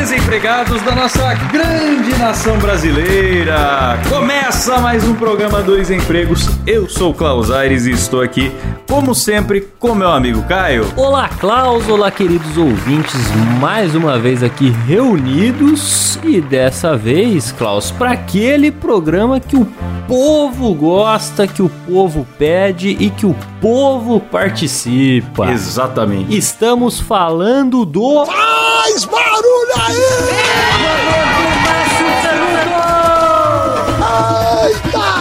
Desempregados da nossa grande nação brasileira! Começa mais um programa Dois Empregos. Eu sou o Klaus Aires e estou aqui, como sempre, com meu amigo Caio. Olá, Klaus, olá, queridos ouvintes, mais uma vez aqui reunidos e dessa vez, Klaus, para aquele programa que o povo gosta, que o povo pede e que o povo participa. Exatamente. Estamos falando do. Faz barulho aí! Eita!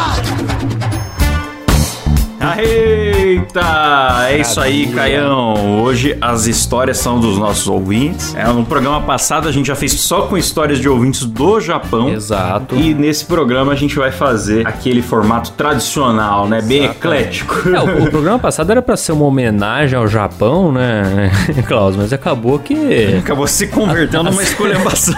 É isso aí, Caião. Hoje as histórias são dos nossos ouvintes. É, no programa passado a gente já fez só com histórias de ouvintes do Japão. Exato. E nesse programa a gente vai fazer aquele formato tradicional, né? Bem eclético. É, o, o programa passado era pra ser uma homenagem ao Japão, né, Klaus? Mas acabou que Acabou se convertendo numa esculhambação.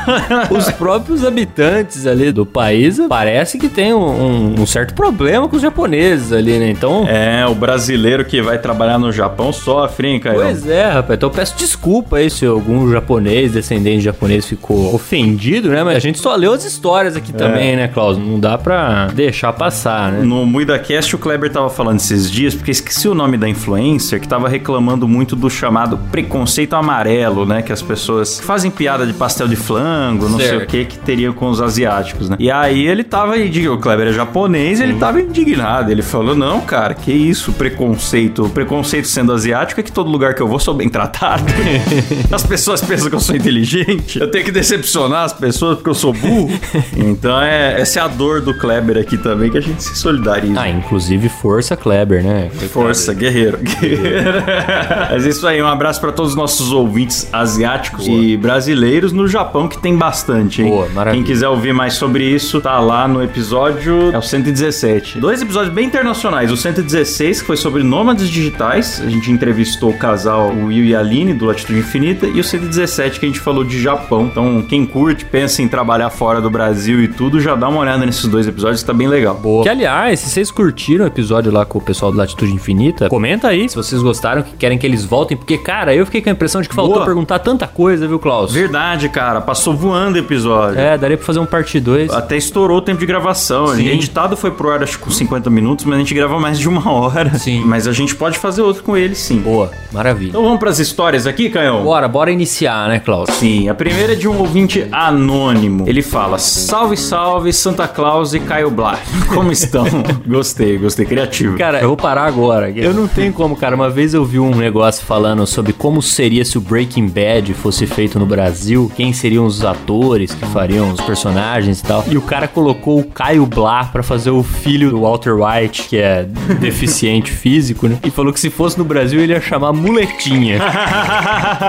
os próprios habitantes ali do país parece que tem um, um- um certo problema com os japoneses ali, né? Então. É, o brasileiro que vai trabalhar no Japão sofre, hein, Caio? Pois é, rapaz. Então eu peço desculpa aí se algum japonês, descendente de japonês, ficou ofendido, né? Mas a gente só leu as histórias aqui também, né, Klaus? Não dá pra deixar passar, né? No MuidaCast, o Kleber tava falando esses dias, porque esqueci o nome da influencer, que tava reclamando muito do chamado preconceito amarelo, né? Que as pessoas fazem piada de pastel de flango, não sei Certo. o que, que teriam com os asiáticos, né? E aí ele tava, o Kleber é japonês, ele tava indignado. Ele falou, não, cara, que isso, preconceito. O preconceito sendo asiático é que todo lugar que eu vou sou bem tratado. as pessoas pensam que eu sou inteligente, eu tenho que decepcionar as pessoas porque eu sou burro. então é, essa é a dor do Kleber aqui também, que a gente se solidariza. Ah, inclusive força Kleber, né? Força, guerreiro. guerreiro. Mas isso aí, um abraço pra todos os nossos ouvintes asiáticos e brasileiros no Japão, que tem bastante, hein? Boa, maravilha. Quem quiser ouvir mais sobre isso, tá lá no episódio. É o 117. Dois episódios bem internacionais. O 116, que foi sobre nômades digitais. A gente entrevistou o casal, o Will e a Aline, do Latitude Infinita. E o 117, que a gente falou de Japão. Então, quem curte, pensa em trabalhar fora do Brasil e tudo, já dá uma olhada nesses dois episódios, que tá bem legal. Boa. Que, aliás, se vocês curtiram o episódio lá com o pessoal do Latitude Infinita, comenta aí se vocês gostaram, que querem que eles voltem, porque, cara, eu fiquei com a impressão de que faltou Boa. perguntar tanta coisa, viu, Klaus? Verdade, cara. Passou voando o episódio. É, daria pra fazer um parte 2. Até estourou o tempo de gravação. Sim. Editado foi pro ar, acho que com 50 minutos, mas a gente grava mais de uma hora. Sim. Mas a gente pode fazer outro com ele, sim. Boa, maravilha. Então vamos pras histórias aqui, Canhão? Bora, bora iniciar, né, Klaus? Sim, a primeira é de um ouvinte anônimo. Ele fala: Salve, salve, Santa Claus e Caio Blá. Como estão? gostei, gostei, criativo. Cara, eu vou parar agora. Eu não tenho como, cara. Uma vez eu vi um negócio falando sobre como seria se o Breaking Bad fosse feito no Brasil, quem seriam os atores que fariam os personagens e tal. E o cara colocou o Caio Blá pra fazer o filho do Walter White, que é deficiente físico, né? E falou que se fosse no Brasil ele ia chamar Muletinha.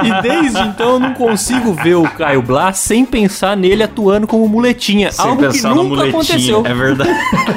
E desde então eu não consigo ver o Caio Blá sem pensar nele atuando como muletinha. Sem algo que pensar no nunca muletinho. aconteceu. É verdade.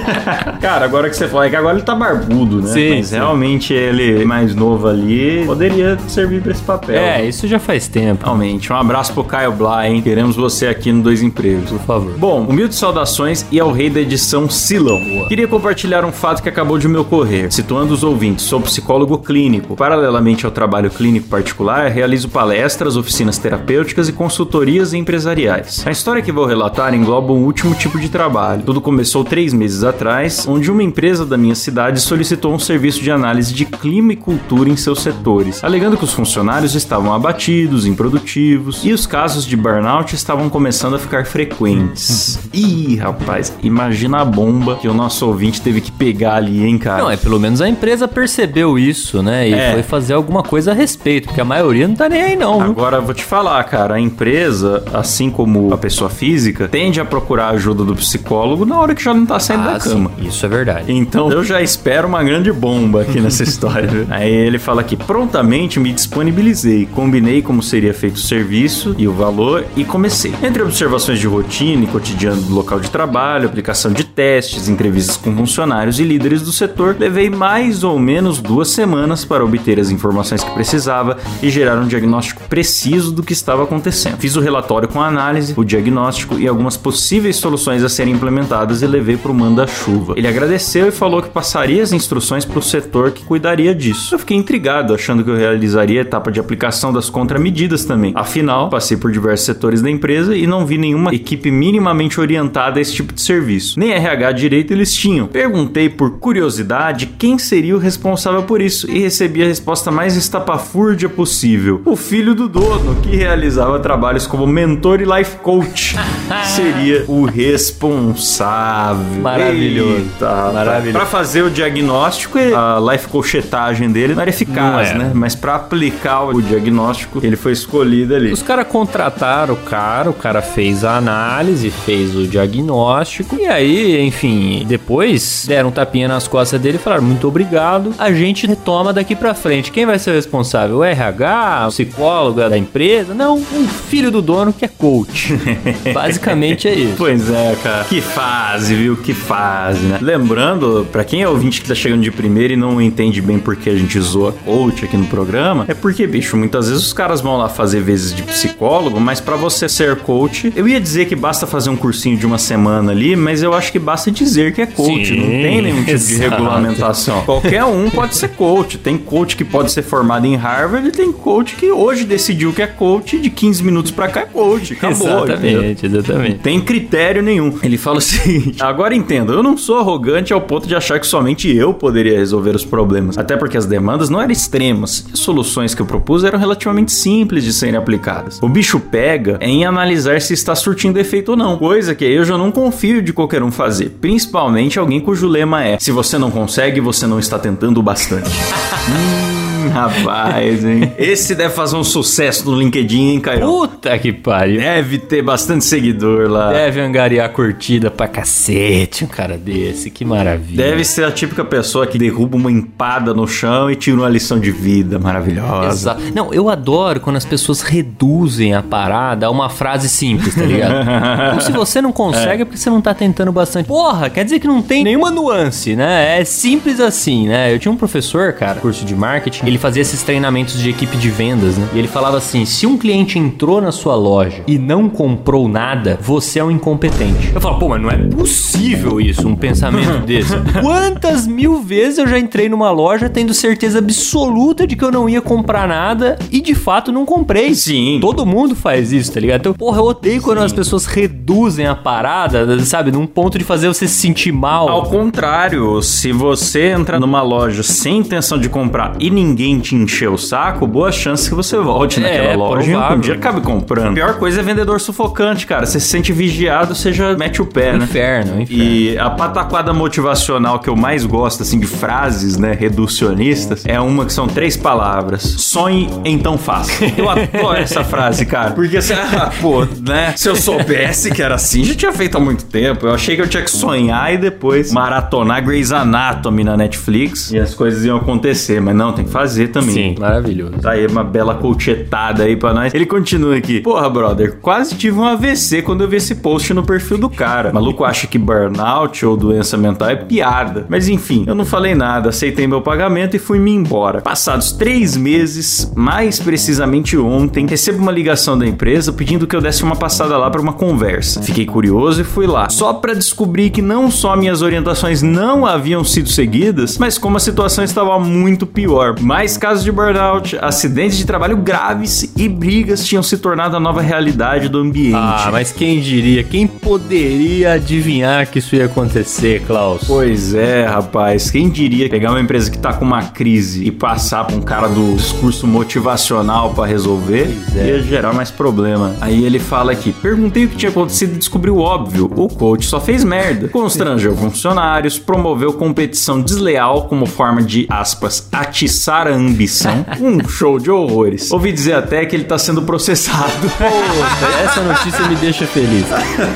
Cara, agora que você fala, é que agora ele tá barbudo, né? Sim, Mas sim. realmente ele mais novo ali poderia servir pra esse papel. É, isso já faz tempo. Realmente. Um abraço pro Caio Blá, hein? Queremos você aqui no Dois Empregos. Por favor. Bom, humildes saudações e ao rei da edição Silão. Queria compartilhar um fato que acabou de me ocorrer. Situando os ouvintes, sou psicólogo clínico. Paralelamente ao trabalho clínico particular, realizo palestras, oficinas terapêuticas e consultorias empresariais. A história que vou relatar engloba um último tipo de trabalho. Tudo começou três meses atrás, onde uma empresa da minha cidade solicitou um serviço de análise de clima e cultura em seus setores, alegando que os funcionários estavam abatidos, improdutivos e os casos de burnout estavam começando a ficar frequentes. Ih, rapaz, imagina a bomba que o nosso ouvinte teve que pegar ali, hein, cara? Não, é pelo menos a empresa percebeu isso, né? E É. foi fazer alguma coisa a respeito, porque a maioria não tá nem aí, não. Agora vou te falar, cara, a empresa, assim como a pessoa física, tende a procurar a ajuda do psicólogo na hora que já não tá saindo da Ah, sim, cama. isso é verdade. Então eu já espero uma grande bomba aqui nessa história. Aí ele fala que prontamente me disponibilizei, combinei como seria feito o serviço e o valor e comecei. Entre observações de rotina e cotidiano do local de trabalho, aplicação de testes, entrevistas com funcionários e líderes do setor, levei mais ou menos duas semanas para obter as informações que precisava e gerar um diagnóstico preciso do que estava acontecendo. Fiz o relatório com a análise, o diagnóstico e algumas possíveis soluções a serem implementadas e levei para o manda-chuva. Ele agradeceu e falou que passaria as instruções para o setor que cuidaria disso. Eu fiquei intrigado, achando que eu realizaria a etapa de aplicação das contramedidas também. Afinal, passei por diversos setores da empresa e não vi nenhuma equipe minimamente orientada a esse tipo de serviço. Nem RH direito eles tinham. Perguntei por curiosidade quem seria o responsável por isso e recebi a resposta mais estapafúrdia possível: o filho do dono, que realizava trabalhos como mentor e life coach. seria o responsável. Maravilhoso. Eita, Maravilhoso. Para fazer o diagnóstico, a life coachetagem dele não era eficaz, não né? Mas para aplicar o diagnóstico, ele foi escolhido ali. Os caras contrataram o cara, o cara fez a análise, fez o diagnóstico e aí, enfim, depois deram um tapinha nas costas dele e falaram muito obrigado. A gente retoma daqui para frente. Quem vai ser o responsável? O RH, o psicólogo da empresa? Não, um filho do dono que é coach. Basicamente é isso. Pois é, cara. Que fase, viu? Que fase, né? Lembrando, para quem é ouvinte que tá chegando de primeira e não entende bem por que a gente zoa coach aqui no programa, é porque, bicho, muitas vezes os caras vão lá fazer vezes de psicólogo, mas para você ser coach, eu ia dizer que basta fazer um cursinho de uma semana ali, mas eu acho que basta dizer que é coach. Sim, não tem nenhum tipo exato. de regulamentação. Qualquer um pode ser coach. Tem coach que pode ser formado em Harvard e tem coach que hoje decidiu que é coach de 15 minutos pra cá é coach. Acabou. Exatamente, entendeu? exatamente. Não tem critério nenhum. Ele fala o seguinte: agora entendo, eu não sou arrogante ao ponto de achar que somente eu poderia resolver os problemas. Até porque as demandas não eram extremas e as soluções que eu propus eram relativamente simples de serem aplicadas. O bicho pega em analisar se está surtindo efeito ou não, coisa que eu já não confio de qualquer um fazer, principalmente alguém cujo lema é: se você não consegue, você não está tentando o bastante. hum. Rapaz, hein? Esse deve fazer um sucesso no LinkedIn, hein, Caio? Puta que pariu. Deve ter bastante seguidor lá. Deve angariar curtida pra cacete um cara desse. Que maravilha. Deve ser a típica pessoa que derruba uma empada no chão e tira uma lição de vida maravilhosa. Exato. Não, eu adoro quando as pessoas reduzem a parada a uma frase simples, tá ligado? Então, se você não consegue, é. é porque você não tá tentando bastante. Porra, quer dizer que não tem nenhuma nuance, né? É simples assim, né? Eu tinha um professor, cara, curso de marketing, ele fazia esses treinamentos de equipe de vendas, né? E ele falava assim: se um cliente entrou na sua loja e não comprou nada, você é um incompetente. Eu falo, pô, mas não é possível isso, um pensamento desse. Quantas mil vezes eu já entrei numa loja tendo certeza absoluta de que eu não ia comprar nada e de fato não comprei? Sim. Todo mundo faz isso, tá ligado? Então, porra, eu odeio quando Sim. as pessoas reduzem a parada, sabe? Num ponto de fazer você se sentir mal. Ao contrário, se você entra numa loja sem intenção de comprar e ninguém ninguém te encher o saco, boa chance que você volte naquela é, loja e um dia acabe comprando. A pior coisa é vendedor sufocante, cara. Você se sente vigiado, você já mete o pé, né? Inferno, inferno. E a pataquada motivacional que eu mais gosto, assim, de frases, né, reducionistas, é uma que são três palavras. Sonhe, então faça. Eu adoro essa frase, cara. Porque assim, ah, pô, né? Se eu soubesse que era assim, já tinha feito há muito tempo. Eu achei que eu tinha que sonhar e depois maratonar Grey's Anatomy na Netflix e as coisas iam acontecer. Mas não, tem que fazer fazer também. Sim, maravilhoso. Tá aí uma bela colchetada aí pra nós. Ele continua aqui. Porra, brother, quase tive um AVC quando eu vi esse post no perfil do cara. O maluco acha que burnout ou doença mental é piada. Mas enfim, eu não falei nada, aceitei meu pagamento e fui-me embora. Passados três meses, mais precisamente ontem, recebo uma ligação da empresa pedindo que eu desse uma passada lá para uma conversa. Fiquei curioso e fui lá. Só para descobrir que não só minhas orientações não haviam sido seguidas, mas como a situação estava muito pior. Mais mais casos de burnout, acidentes de trabalho graves e brigas tinham se tornado a nova realidade do ambiente. Ah, mas quem diria? Quem poderia adivinhar que isso ia acontecer, Klaus? Pois é, rapaz. Quem diria pegar uma empresa que tá com uma crise e passar pra um cara do discurso motivacional para resolver é. ia gerar mais problema. Aí ele fala aqui: perguntei o que tinha acontecido e descobri o óbvio. O coach só fez merda. Constrangeu funcionários, promoveu competição desleal como forma de, aspas, atiçar para a ambição. Um show de horrores. Ouvi dizer até que ele tá sendo processado. Pô, essa notícia me deixa feliz.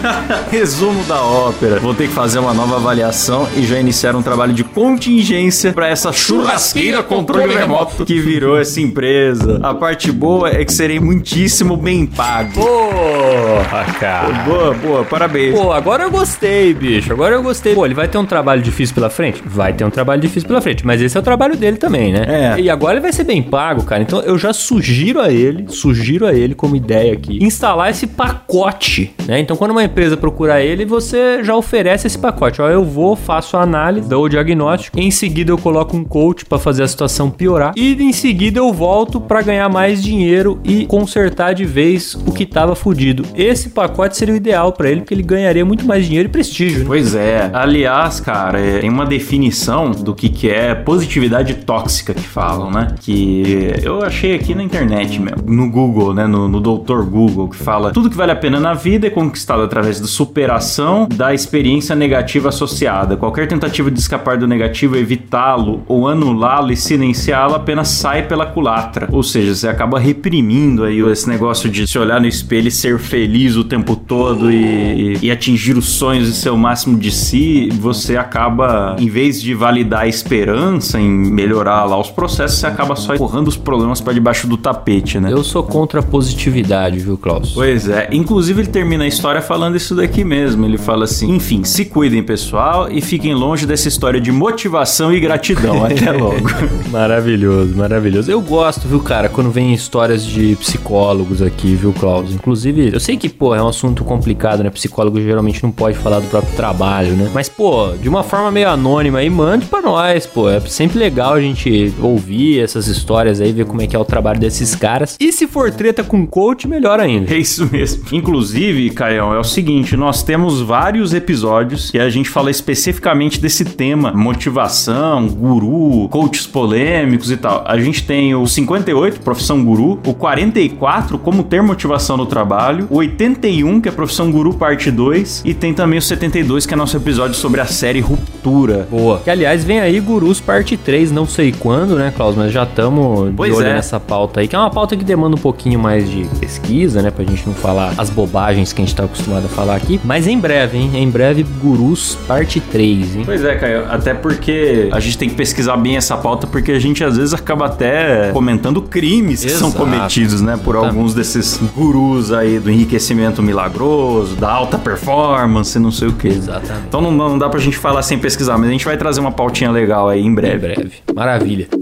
Resumo da ópera. Vou ter que fazer uma nova avaliação e já iniciar um trabalho de contingência para essa churrasqueira controle remoto que virou essa empresa. A parte boa é que serei muitíssimo bem pago. Porra, cara. Boa, boa, parabéns. Pô, agora eu gostei, bicho. Agora eu gostei. Pô, ele vai ter um trabalho difícil pela frente? Vai ter um trabalho difícil pela frente. Mas esse é o trabalho dele também, né? É. E agora ele vai ser bem pago, cara. Então eu já sugiro a ele, sugiro a ele como ideia aqui, instalar esse pacote, né? Então quando uma empresa procurar ele, você já oferece esse pacote. Ó, eu vou, faço a análise, dou o diagnóstico, em seguida eu coloco um coach para fazer a situação piorar e em seguida eu volto para ganhar mais dinheiro e consertar de vez o que tava fudido. Esse pacote seria o ideal para ele, porque ele ganharia muito mais dinheiro e prestígio, né? Pois é. Aliás, cara, é, tem uma definição do que, que é positividade tóxica que falam, né? Que eu achei aqui na internet mesmo, no Google, né? No, no Doutor Google, que fala tudo que vale a pena na vida é conquistado através da superação da experiência negativa associada. Qualquer tentativa de escapar do negativo, evitá-lo ou anulá-lo e silenciá-lo apenas sai pela culatra. Ou seja, você acaba reprimindo aí esse negócio de se olhar no espelho e ser feliz o tempo todo e, e atingir os sonhos e ser o máximo de si, você acaba, em vez de validar a esperança em melhorar lá os processos, você acaba só empurrando os problemas para debaixo do tapete, né? Eu sou contra a positividade, viu, Klaus? Pois é. Inclusive, ele termina a história falando isso daqui mesmo. Ele fala assim: enfim, se cuidem, pessoal, e fiquem longe dessa história de motivação e gratidão. Até logo. Maravilhoso, maravilhoso. Eu gosto, viu, cara, quando vem histórias de psicólogos aqui, viu, Klaus? Inclusive, eu sei que, pô, é um assunto complicado, né? Psicólogo geralmente não pode falar do próprio trabalho, né? Mas, pô, de uma forma meio anônima aí, mande pra nós, pô. É sempre legal a gente ouvir essas histórias aí, ver como é que é o trabalho desses caras. E se for treta com coach, melhor ainda. É isso mesmo. Inclusive, Caião, é o seguinte: nós temos vários episódios que a gente fala especificamente desse tema: motivação, guru, coaches polêmicos e tal. A gente tem o 58, profissão guru, o 44, como ter motivação no trabalho, o 81, que é profissão guru, parte 2, e tem também o 72, que é nosso episódio sobre a série Ruptura. Boa. Que aliás vem aí Gurus parte 3, não sei quando, né, Klaus? Mas já estamos de olho é. nessa pauta aí, que é uma pauta que demanda um pouquinho mais de pesquisa, né? Pra gente não falar as bobagens que a gente tá acostumado a falar aqui. Mas em breve, hein? Em breve, Gurus parte 3, hein? Pois é, Caio, até porque a gente tem que pesquisar bem essa pauta, porque a gente às vezes acaba até comentando crimes que são Exato. cometidos, né, por Exatamente. alguns desses gurus aí do enriquecimento milagroso, da alta performance, não sei o que. Exatamente. Então não, não dá pra gente falar sem pesquisar, mas a gente vai trazer uma pautinha legal aí em Em breve. breve. Maravilha.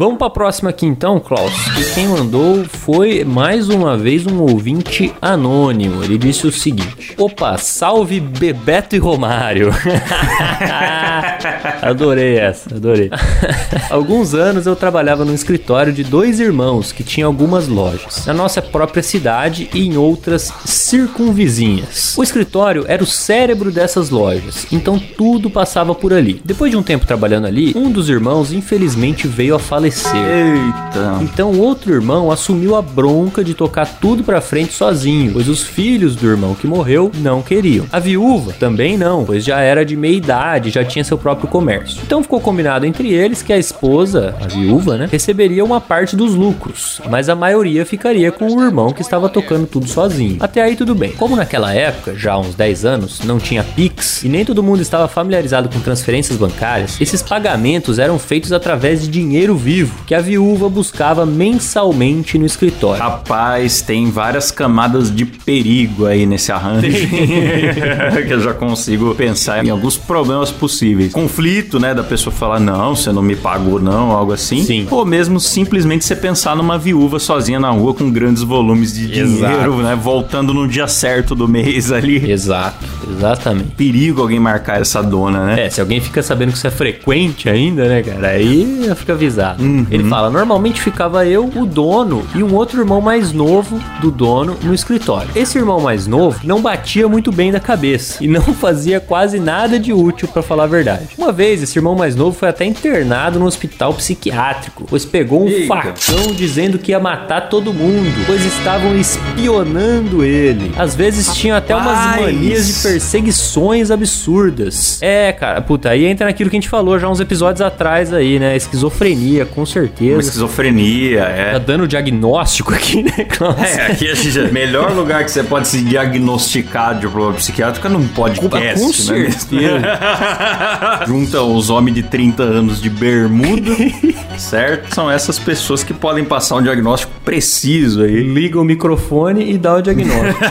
Vamos pra próxima aqui então, Klaus. E quem mandou foi mais uma vez um ouvinte anônimo. Ele disse o seguinte: Opa, salve Bebeto e Romário. adorei essa, adorei. Alguns anos eu trabalhava num escritório de dois irmãos que tinha algumas lojas na nossa própria cidade e em outras circunvizinhas. O escritório era o cérebro dessas lojas, então tudo passava por ali. Depois de um tempo trabalhando ali, um dos irmãos infelizmente veio a falecer. Eita. Então o outro irmão assumiu a bronca de tocar tudo pra frente sozinho, pois os filhos do irmão que morreu não queriam. A viúva também não, pois já era de meia idade, já tinha seu próprio comércio. Então ficou combinado entre eles que a esposa, a viúva, né, receberia uma parte dos lucros, mas a maioria ficaria com o irmão que estava tocando tudo sozinho. Até aí tudo bem. Como naquela época, já há uns 10 anos, não tinha Pix e nem todo mundo estava familiarizado com transferências bancárias, esses pagamentos eram feitos através de dinheiro vivo que a viúva buscava mensalmente no escritório. Rapaz, tem várias camadas de perigo aí nesse arranjo. que eu já consigo pensar em alguns problemas possíveis. Conflito, né? Da pessoa falar, não, você não me pagou, não, algo assim. Sim. Ou mesmo simplesmente você pensar numa viúva sozinha na rua com grandes volumes de Exato. dinheiro, né? Voltando no dia certo do mês ali. Exato, exatamente. Perigo alguém marcar essa dona, né? É, se alguém fica sabendo que isso é frequente ainda, né, cara? Aí fica avisado. Ele fala: normalmente ficava eu, o dono e um outro irmão mais novo do dono no escritório. Esse irmão mais novo não batia muito bem da cabeça e não fazia quase nada de útil para falar a verdade. Uma vez, esse irmão mais novo foi até internado no hospital psiquiátrico, pois pegou um Eita. facão dizendo que ia matar todo mundo, pois estavam espionando ele. Às vezes tinham até umas manias de perseguições absurdas. É, cara, puta, aí entra naquilo que a gente falou já uns episódios atrás aí, né? Esquizofrenia, com Uma certeza. esquizofrenia, Tá é. dando diagnóstico aqui, né, Klaus? É, aqui a gente. Melhor lugar que você pode se diagnosticar de problema psiquiátrico é num podcast, Com né? certeza. Junta os homens de 30 anos de bermuda, certo? São essas pessoas que podem passar um diagnóstico preciso aí. Liga o microfone e dá o diagnóstico.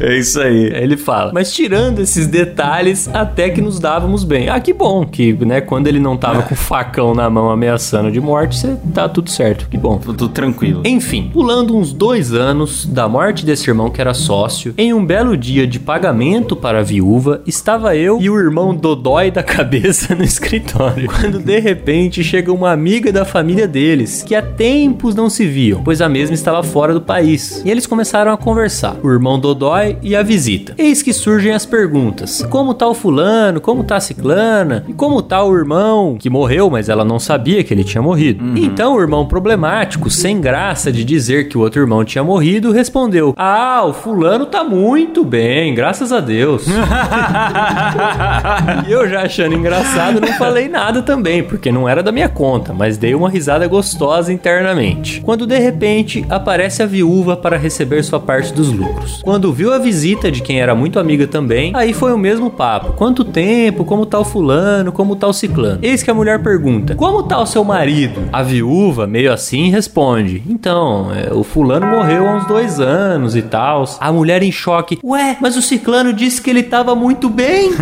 É isso aí. Aí ele fala, mas tirando esses detalhes, até que nos dávamos bem. Ah, que bom que, né, quando ele não tava com o facão na mão ameaçando de morte, você tá tudo certo, que bom. Tudo tranquilo. Enfim, pulando uns dois anos da morte desse irmão que era sócio, em um belo dia de pagamento para a viúva, estava eu e o irmão Dodói da cabeça no escritório. Quando de repente chega uma amiga da família deles, que há tempos não se viam, pois a mesma estava fora do país. E eles começaram a conversar, o irmão Dodói e a visita. Eis que surgem as perguntas: como tá o fulano? Como tá a ciclana? E como tá o irmão que morreu, mas ela não sabia que ele tinha morrido? Então o irmão problemático, sem graça de dizer que o outro irmão tinha morrido, respondeu: Ah, o fulano tá muito bem, graças a Deus. e eu já achando engraçado, não falei nada também, porque não era da minha conta, mas dei uma risada gostosa internamente. Quando de repente aparece a viúva para receber sua parte dos lucros. Quando viu a visita de quem era muito amiga também, aí foi o mesmo papo. Quanto tempo? Como tá o fulano? Como tá o ciclano? Eis que a mulher pergunta: Como tá o seu marido? A viúva, meio assim, responde: Então, é, o fulano morreu há uns dois anos e tal. A mulher em choque: Ué, mas o ciclano disse que ele tava muito bem.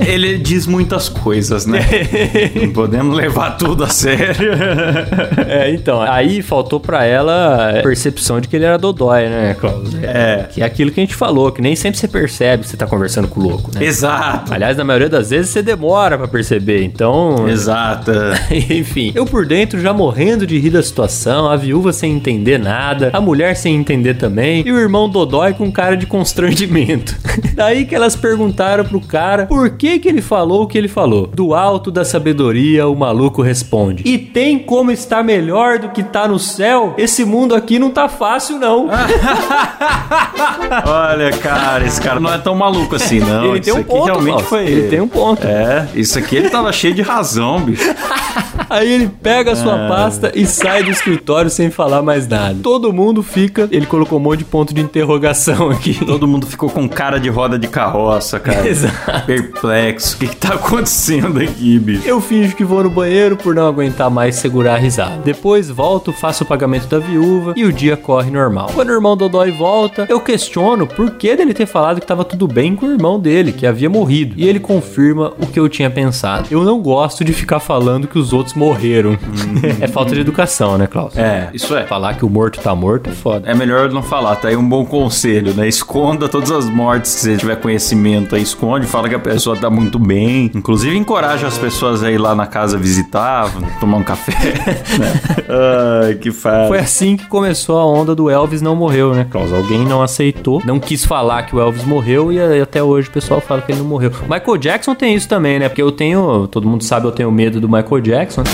Ele diz muitas coisas, né? Não podemos levar tudo a sério. É, então, aí faltou pra ela a percepção de que ele era dodói, né, Klaus? É. Que é aquilo que a gente falou, que nem sempre você percebe que você tá conversando com o louco, né? Exato. Aliás, na maioria das vezes você demora pra perceber, então... Exato. Enfim, eu por dentro já morrendo de rir da situação, a viúva sem entender nada, a mulher sem entender também, e o irmão Dodói com cara de constrangimento. Daí que elas perguntaram pro cara por que que ele falou o que ele falou. Do alto da sabedoria, o maluco responde: E tem como estar melhor do que tá no céu? Esse mundo aqui não tá fácil, não. Olha, cara, esse cara não é tão maluco assim, não. ele tem Isso um aqui ponto, realmente foi. Ele tem um ponto. É, isso aqui ele tava cheio de razão, bicho. Aí ele pega a sua pasta e sai do escritório sem falar mais nada. Todo mundo fica. Ele colocou um monte de ponto de interrogação aqui. Todo mundo ficou com cara de roda de carroça, cara. Exato. Perplexo. O que, que tá acontecendo aqui, bicho? Eu finjo que vou no banheiro por não aguentar mais segurar a risada. Depois volto, faço o pagamento da viúva e o dia corre normal. Quando o irmão Dodói volta, eu questiono por que dele ter falado que tava tudo bem com o irmão dele, que havia morrido. E ele confirma o que eu tinha pensado. Eu não gosto de ficar falando que os outros morreram. é falta de educação, né, Klaus? É, isso é. Falar que o morto tá morto é foda. É melhor não falar, tá aí um bom conselho, né? Esconda todas as mortes que você tiver conhecimento aí, esconde, fala que a pessoa tá muito bem. Inclusive, encoraja as pessoas a ir lá na casa visitar, tomar um café. né? Ai, que fácil. Foi assim que começou a onda do Elvis não morreu, né, Klaus? Alguém não aceitou, não quis falar que o Elvis morreu e até hoje o pessoal fala que ele não morreu. Michael Jackson tem isso também, né? Porque eu tenho, todo mundo sabe, eu tenho medo do Michael Jackson.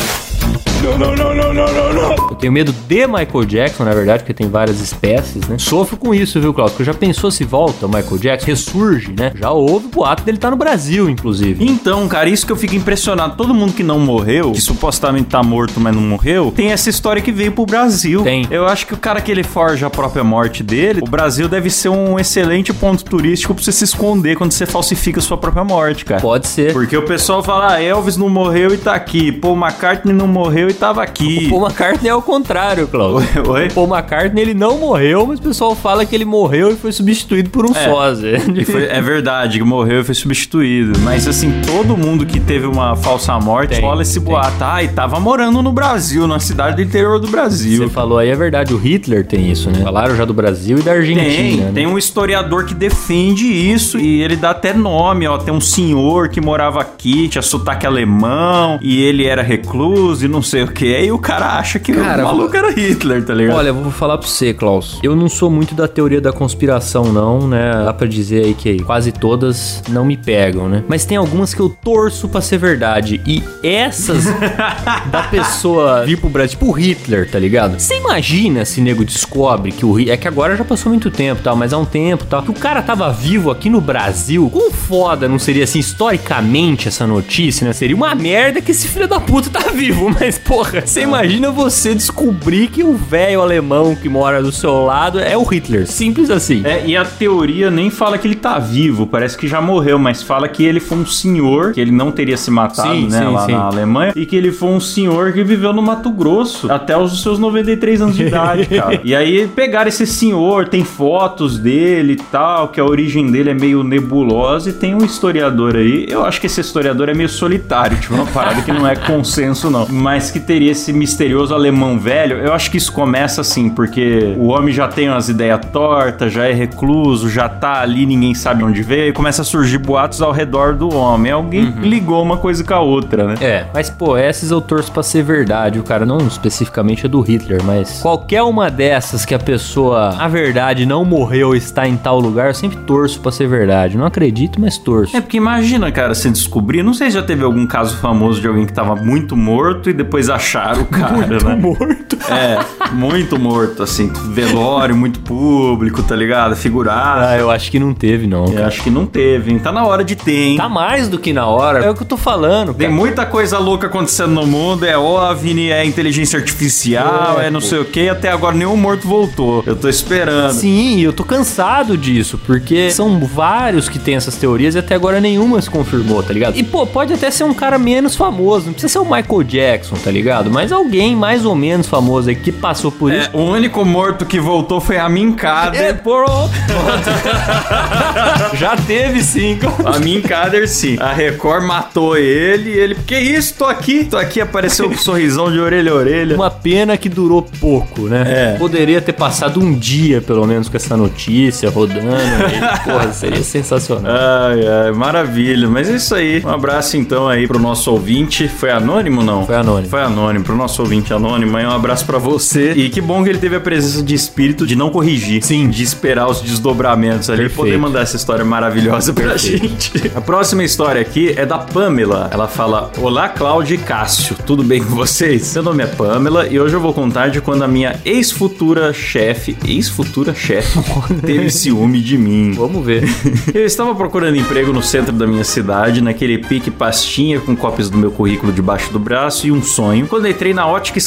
Não, não, não, não, não, não, não. Eu tenho medo de Michael Jackson, na verdade, porque tem várias espécies, né? Sofro com isso, viu, Klaus? Porque já pensou se volta o Michael Jackson, ressurge, né? Já houve boato dele tá no Brasil, inclusive. Então, cara, isso que eu fico impressionado. Todo mundo que não morreu, que supostamente tá morto, mas não morreu, tem essa história que veio pro Brasil. Tem. Eu acho que o cara que ele forja a própria morte dele, o Brasil deve ser um excelente ponto turístico pra você se esconder quando você falsifica sua própria morte, cara. Pode ser. Porque o pessoal fala, ah, Elvis não morreu e tá aqui. Paul McCartney não morreu e tava aqui. Paul McCartney é ao contrário, Cláudio. Oi? O Paul McCartney, ele não morreu, mas o pessoal fala que ele morreu e foi substituído por um É. sósia. E foi- é verdade, que morreu e foi substituído. Mas assim, todo mundo que teve uma falsa morte Tem, rola esse boato. Ah, e tava morando no Brasil, na cidade do interior do Brasil. Você falou aí, é verdade, o Hitler tem isso, né? Falaram já do Brasil e da Argentina. Tem, né? tem um historiador que defende isso e ele dá até nome, ó. Tem um senhor que morava aqui, tinha sotaque alemão e ele era recluso e não sei o que. Aí o cara acha que Cara, o maluco era Hitler, tá ligado? Olha, eu vou falar pra você, Klaus. Eu não sou muito da teoria da conspiração, não, né? Dá pra dizer aí que quase todas não me pegam, né? Mas tem algumas que eu torço pra ser verdade. E essas da pessoa vir pro Brasil, tipo o Hitler, tá ligado? Você imagina se nego descobre que o. É que agora já passou muito tempo, tal, mas há um tempo tal. Que o cara tava vivo aqui no Brasil. Quão foda não seria assim, historicamente, essa notícia, né? Seria uma merda que esse filho da puta tá vivo. Mas, porra, você imagina você descobrir que o velho alemão que mora do seu lado é o Hitler. Simples assim. É, e a teoria nem fala que ele tá vivo, parece que já morreu, mas fala que ele foi um senhor, que ele não teria se matado, Sim, né, sim, lá sim. na Alemanha, e que ele foi um senhor que viveu no Mato Grosso até os seus 93 anos de idade, cara. E aí pegaram esse senhor, tem fotos dele e tal, que a origem dele é meio nebulosa, e tem um historiador aí, eu acho que esse historiador é meio solitário, tipo, uma parada que não é consenso, não, mas que teria esse misterioso alemão velho, eu acho que isso começa assim, porque o homem já tem umas ideias tortas, já é recluso, já tá ali, ninguém sabe onde veio, e começa a surgir boatos ao redor do homem. Alguém ligou uma coisa com a outra, né? É, mas pô, essas eu torço pra ser verdade, o cara não especificamente é do Hitler, mas qualquer uma dessas que a pessoa, a verdade, não morreu e está em tal lugar, eu sempre torço pra ser verdade. Não acredito, mas torço. É porque imagina, cara, você descobrir. Não sei se já teve algum caso famoso de alguém que tava muito morto e depois acharam o cara, né? morto. É, muito morto, assim. Velório, muito público, tá ligado? Figurado. Ah, eu acho que não teve, não. Eu acho que não teve, hein? Tá na hora de ter, hein? Tá mais do que na hora. É o que eu tô falando. Tem cara. muita coisa louca acontecendo no mundo, é OVNI, é inteligência artificial, é, É, não pô. sei o que, e até agora nenhum morto voltou. Eu tô esperando. Sim, eu tô cansado disso, porque são vários que têm essas teorias e até agora nenhuma se confirmou, tá ligado? E pô, pode até ser um cara menos famoso, não precisa ser o Michael Jackson, tá ligado? Mas alguém mais ou menos famoso aí que passou por É, isso. o único morto que voltou foi a Minkader. É, pronto. Já teve sim. A Minkader, sim. A Record matou ele e ele. Que isso? Tô aqui. Tô aqui. Apareceu um sorrisão de orelha a orelha. Uma pena que durou pouco, né? É. Poderia ter passado um dia, pelo menos, com essa notícia rodando. aí, porra, seria sensacional. Ai, ai, maravilha. Mas é isso aí. Um abraço então aí pro nosso ouvinte. Foi anônimo não? Foi anônimo. Foi anônimo. Pro nosso ouvinte anônimo. Aí um abraço pra você. E que bom que ele teve a presença de espírito de não corrigir. Sim. De esperar os desdobramentos ali e Perfeito. poder mandar essa história maravilhosa pra Perfeito. gente. A próxima história aqui é da Pamela. Ela fala: Olá, Cláudio e Cássio. Tudo bem com vocês? Meu nome é Pamela e hoje eu vou contar de quando a minha ex-futura chefe, ex-futura chefe, teve ciúme de mim. Vamos ver. Eu estava procurando emprego no centro da minha cidade, naquele pique pastinha com cópias do meu currículo debaixo do braço e um sonho, quando entrei na ótica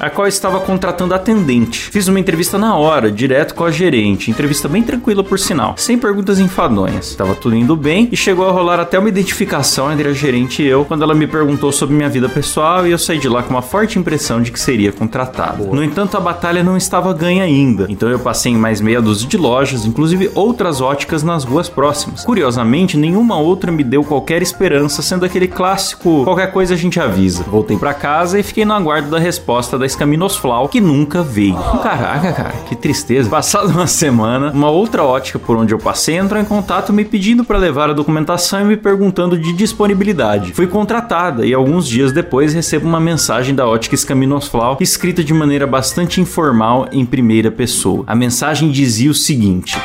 A qual estava contratando atendente. Fiz uma entrevista na hora, direto com a gerente, entrevista bem tranquila por sinal, sem perguntas enfadonhas. Tava tudo indo bem e chegou a rolar até uma identificação entre a gerente e eu, quando ela me perguntou sobre minha vida pessoal e eu saí de lá com uma forte impressão de que seria contratado. No entanto, a batalha não estava ganha ainda, então eu passei em mais meia dúzia de lojas, inclusive outras óticas nas ruas próximas. Curiosamente, nenhuma outra me deu qualquer esperança, sendo aquele clássico qualquer coisa a gente avisa. Voltei pra casa e fiquei no aguardo da resposta da Escaminosflau, que nunca veio. Caraca, cara, que tristeza. Passada uma semana, uma outra ótica por onde eu passei entrou em contato me pedindo para levar a documentação e me perguntando de disponibilidade. Fui contratada e alguns dias depois recebo uma mensagem da ótica Escaminosflau escrita de maneira bastante informal em primeira pessoa. A mensagem dizia o seguinte: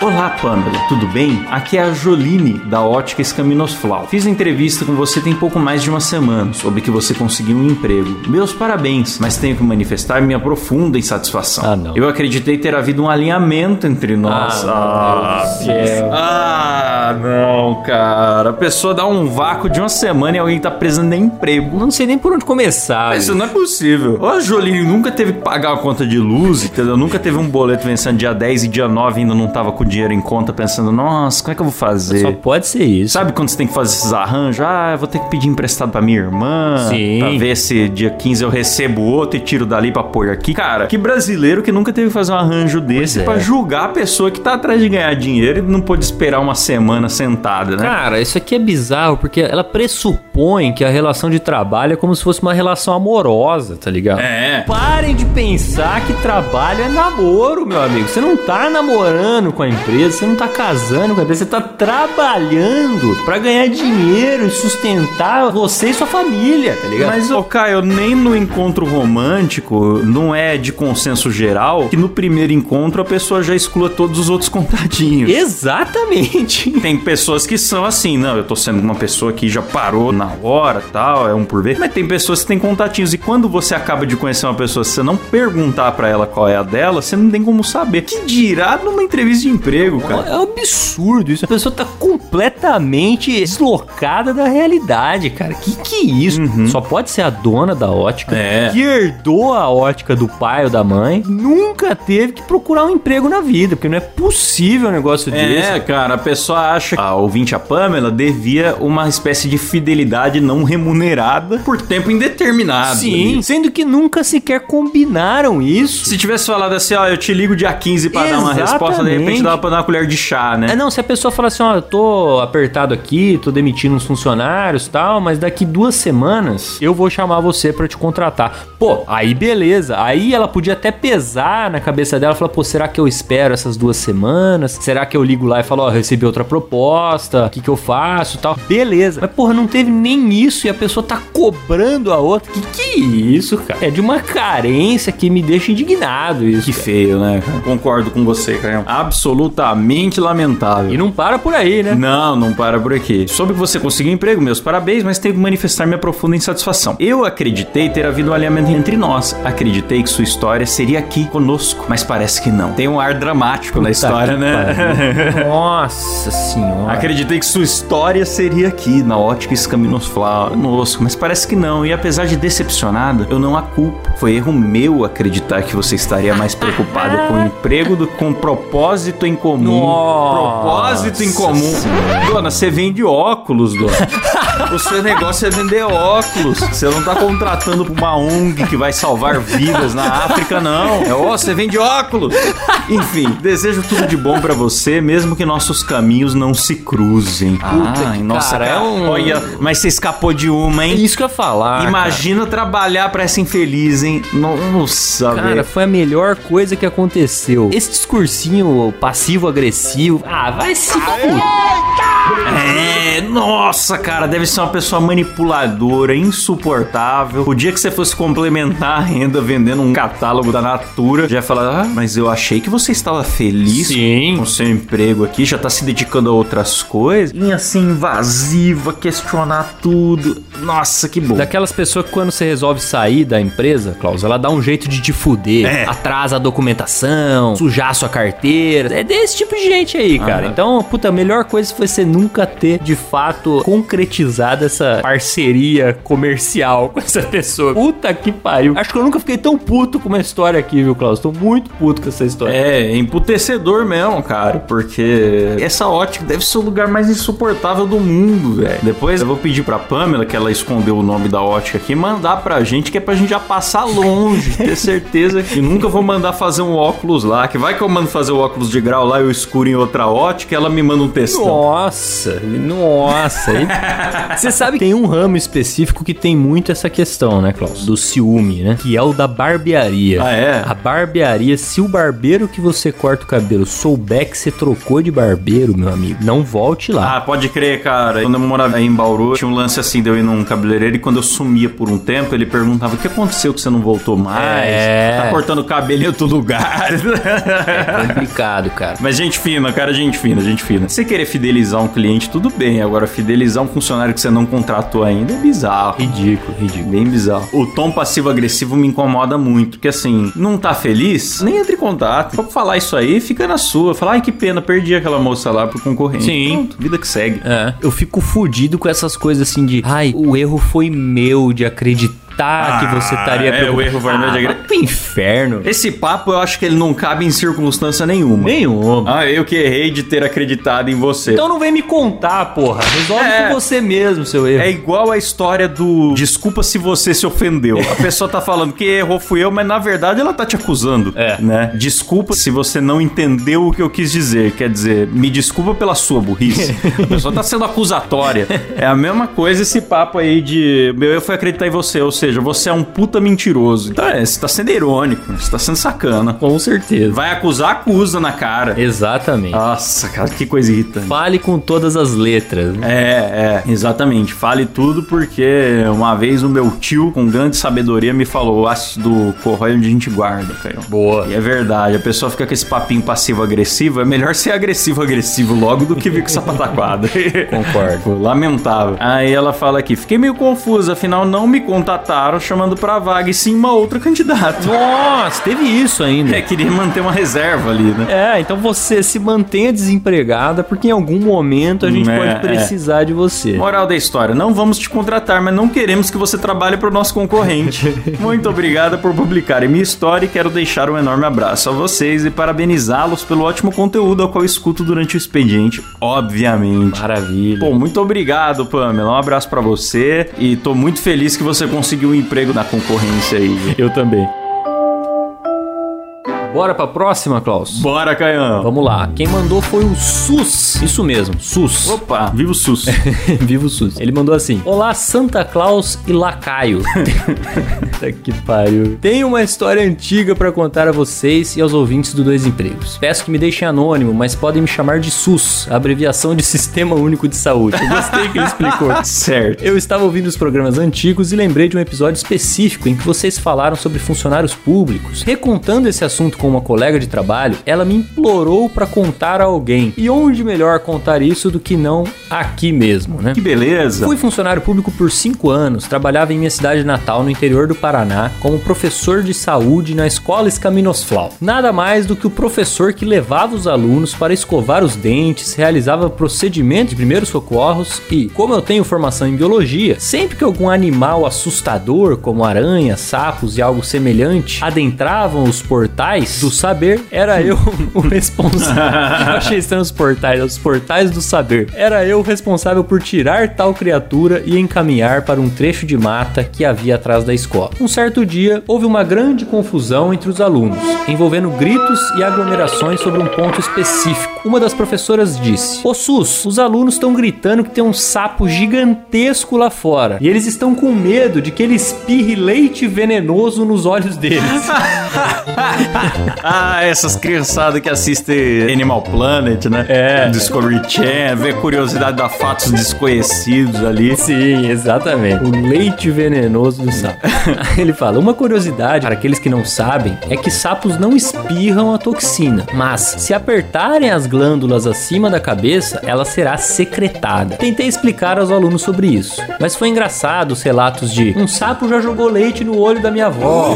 Olá, Pamela, tudo bem? Aqui é a Joline, da Ótica Escaminosflau. Fiz entrevista com você tem pouco mais de uma semana, soube que você conseguiu um emprego. Meus parabéns, mas tenho que manifestar minha profunda insatisfação. Ah, não. Eu acreditei ter havido um alinhamento entre nós. Ah, meu Deus. Ah, não, cara. A pessoa dá um vácuo de uma semana e alguém tá precisando de emprego. Não sei nem por onde começar. Isso não é possível. Ou a Joline nunca teve que pagar a conta de luz, entendeu? Nunca teve um boleto vencendo dia 10 e dia 9 ainda não tava com dinheiro em conta pensando, nossa, como é que eu vou fazer? Só pode ser isso. Sabe quando você tem que fazer esses arranjos? Ah, eu vou ter que pedir emprestado pra minha irmã. Sim. Pra ver se dia 15 eu recebo outro e tiro dali pra pôr aqui. Cara, que brasileiro que nunca teve que fazer um arranjo desse é. pra julgar a pessoa que tá atrás de ganhar dinheiro e não pôde esperar uma semana sentada, né? Cara, isso aqui é bizarro porque ela pressupõe que a relação de trabalho é como se fosse uma relação amorosa, tá ligado? É. Parem de pensar que trabalho é namoro, meu amigo. Você não tá namorando com a empresa, você não tá casando com a empresa, você tá trabalhando pra ganhar dinheiro e sustentar você e sua família, tá ligado? Mas, ô Caio, nem no encontro romântico não é de consenso geral que no primeiro encontro a pessoa já exclua todos os outros contadinhos. Exatamente. Tem pessoas que são assim, não, eu tô sendo uma pessoa que já parou na hora, tal, é um por vez. Mas tem pessoas que têm contatinhos e quando você acaba de conhecer uma pessoa, se você não perguntar pra ela qual é a dela, você não tem como saber. Que dirá numa entrevista de emprego, cara? É um absurdo isso. A pessoa tá completamente deslocada da realidade, cara. Que que é isso? Só pode ser a dona da ótica É. que herdou a ótica do pai ou da mãe, nunca teve que procurar um emprego na vida, porque não é possível um negócio desse. É, cara, a pessoa acha que a ouvinte, a Pamela, devia uma espécie de fidelidade não remunerada por tempo indeterminado. Sim, ali. sendo que nunca sequer combinaram isso. Se tivesse falado assim, ó, eu te ligo dia 15 pra dar uma resposta, de repente dava pra dar uma colher de chá, né? É, não, se a pessoa falar assim, ó, eu tô apertado aqui, tô demitindo uns funcionários e tal, mas daqui duas semanas eu vou chamar você pra te contratar. Pô, aí beleza. Aí ela podia até pesar na cabeça dela, falar, pô, será que eu espero essas duas semanas? Será que eu ligo lá e falo, ó, recebi outra proposta, o que que eu faço e tal? Beleza. Mas, porra, não teve nem isso e a pessoa tá cobrando a outra. Que que é isso, cara? É de uma carência que me deixa indignado isso. Que cara. feio, né? Concordo com você, Caio. Absolutamente lamentável. E não para por aí, né? Não, não para por aqui. Soube que você conseguiu emprego, meus parabéns, mas tenho que manifestar minha profunda insatisfação. Eu acreditei ter havido um alinhamento entre nós. Acreditei que sua história seria aqui conosco, mas parece que não. Tem um ar dramático na história, né? pariu. Nossa senhora. Acreditei que sua história seria aqui, na ótica escaminosflanosco, mas parece que não. E apesar de decepcionada, eu não a culpo. Foi erro meu acreditar que você estaria mais preocupada com o emprego do que com propósito em comum. Nossa propósito em comum. Dona, você vende óculos, dona. O seu negócio é vender óculos. Você não tá contratando uma ONG que vai salvar vidas na África, não. É, ó, você vende óculos. Enfim, desejo tudo de bom pra você, mesmo que nossos caminhos não se cruzem. Puta que nossa, cara, cara, é um- olha, mas você escapou de uma, É hein? isso que eu ia falar. Imagina trabalhar pra essa infeliz, hein? Nossa, Cara, Cara, velho. foi a melhor coisa que aconteceu. Esse discursinho passivo-agressivo. Ah, vai se fuder. É, nossa, cara, deve ser uma pessoa manipuladora, insuportável. O dia que você fosse complementar a renda vendendo um catálogo da Natura, já ia falar, ah, mas eu achei que você estava feliz Sim. com seu emprego aqui, já tá se dedicando a outras coisas. E assim, invasiva, questionar tudo. Nossa, que bom. Daquelas pessoas que quando você resolve sair da empresa, Klaus, ela dá um jeito de te fuder. É. Atrasa a documentação, sujar a sua carteira. É desse tipo de gente aí, cara. Aham. Então, puta, a melhor coisa foi você nunca ter, de fato, concretizado essa parceria comercial com essa pessoa. Puta que pariu. Acho que eu nunca fiquei tão puto com uma história aqui, viu, Klaus? Tô muito puto com essa história. É, emputecedor mesmo, cara, porque essa ótica deve ser o lugar mais insuportável do mundo, velho. Depois eu vou pedir pra Pamela, que ela escondeu o nome da ótica aqui, mandar pra gente, que é pra gente já passar longe, ter certeza que nunca vou mandar fazer um óculos lá, que vai que eu mando fazer o óculos de grau lá e eu escuro em outra ótica, ela me manda um textão. Nossa, nossa. Você sabe que tem um ramo específico que tem muito essa questão, né, Klaus? Do ciúme, né? Que é o da barbearia. Ah, é? A barbearia, se o barbeiro que você corta o cabelo souber que você trocou de barbeiro, meu amigo, não volte lá. Ah, pode crer, cara. Quando eu morava aí em Bauru, tinha um lance assim de eu ir num cabeleireiro e quando eu sumia por um tempo, ele perguntava: o que aconteceu que você não voltou mais? É. Tá cortando o cabelo em outro lugar. É complicado, cara. Mas gente fina, cara, gente fina, gente fina. Você querer fidelizar um cliente, tudo bem. Agora, fidelizar um funcionário que você não contratou ainda é bizarro. Ridículo, ridículo. Bem bizarro. O tom passivo-agressivo me incomoda muito. Porque assim, não tá feliz? Nem entre em contato. Só pra falar isso aí, fica na sua. Fala, ai que pena, perdi aquela moça lá pro concorrente. Sim. Pronto, vida que segue. É. Eu fico fudido com essas coisas assim de, ai, o erro foi meu de acreditar acreditar que você estaria é, o erro vermelho de ah, acreditar. pro inferno. Esse papo eu acho que ele não cabe em circunstância nenhuma. Nenhum. Ah, eu que errei de ter acreditado em você. Então não vem me contar, porra. Resolve É. com você mesmo, seu erro. É igual a história do desculpa se você se ofendeu. A pessoa tá falando que errou fui eu, mas na verdade ela tá te acusando. É. Né? Desculpa se você não entendeu o que eu quis dizer. Quer dizer, me desculpa pela sua burrice. A pessoa tá sendo acusatória. É a mesma coisa esse papo aí de meu erro foi acreditar em você. Ou seja, você é um puta mentiroso. Então é, você tá sendo irônico. Você tá sendo sacana. Com certeza. Vai acusar, acusa na cara. Exatamente. Nossa, cara, que coisa irritante. Fale com todas as letras. né? É, é, exatamente. Fale tudo porque uma vez o meu tio, com grande sabedoria, me falou: o ácido corrói onde a gente guarda, Caio. Boa. E é verdade, a pessoa fica com esse papinho passivo-agressivo. É melhor ser agressivo-agressivo logo do que vir com essa pataquada. Concordo. Lamentável. Aí ela fala aqui: fiquei meio confusa, afinal não me chamando pra vaga e sim uma outra candidata. Nossa, teve isso ainda. É, queria manter uma reserva ali, né? É, então você se mantenha desempregada porque em algum momento a gente É, pode precisar de você. Moral da história, não vamos te contratar, mas não queremos que você trabalhe para o nosso concorrente. Muito obrigada por publicarem minha história e quero deixar um enorme abraço a vocês e parabenizá-los pelo ótimo conteúdo ao qual escuto durante o expediente, obviamente. Maravilha. Pô, muito obrigado, Pamela. Um abraço pra você e tô muito feliz que você conseguiu um emprego na concorrência aí. Eu também. Bora pra próxima, Klaus? Bora, Caião. Vamos lá. Quem mandou foi o SUS. Isso mesmo, SUS. Opa, viva o SUS. Viva o SUS. Ele mandou assim: Olá, Santa Claus e Lacaio. Puta que pariu. Tenho uma história antiga pra contar a vocês e aos ouvintes do Dois Empregos. Peço que me deixem anônimo, mas podem me chamar de SUS, abreviação de Sistema Único de Saúde. Eu gostei que ele explicou. certo. Eu estava ouvindo os programas antigos e lembrei de um episódio específico em que vocês falaram sobre funcionários públicos. Recontando esse assunto com uma colega de trabalho, ela me implorou para contar a alguém. E onde melhor contar isso do que não aqui mesmo, né? Que beleza. Fui funcionário público por 5 anos, trabalhava em minha cidade natal, no interior do Paraná, como professor de saúde na escola Escaminosflau. Nada mais do que o professor que levava os alunos para escovar os dentes, realizava procedimentos de primeiros socorros e, como eu tenho formação em biologia, sempre que algum animal assustador, como aranhas, sapos e algo semelhante, adentravam os portais do saber, era eu o responsável. Eu achei estranho os portais, os portais do saber. Era eu o responsável por tirar tal criatura e encaminhar para um trecho de mata que havia atrás da escola. Um certo dia, houve uma grande confusão entre os alunos, envolvendo gritos e aglomerações sobre um ponto específico. Uma das professoras disse: Ô Sus, os alunos estão gritando que tem um sapo gigantesco lá fora e eles estão com medo de que ele espirre leite venenoso nos olhos deles. Ah, essas criançadas que assistem Animal Planet, né? É. Discovery Channel, vê curiosidade da fatos desconhecidos ali. Sim, exatamente. O leite venenoso do sapo. Aí Ele fala: uma curiosidade para aqueles que não sabem é que sapos não espirram a toxina, mas se apertarem as glândulas acima da cabeça, ela será secretada. Tentei explicar aos alunos sobre isso, mas foi engraçado os relatos de um sapo já jogou leite no olho da minha avó.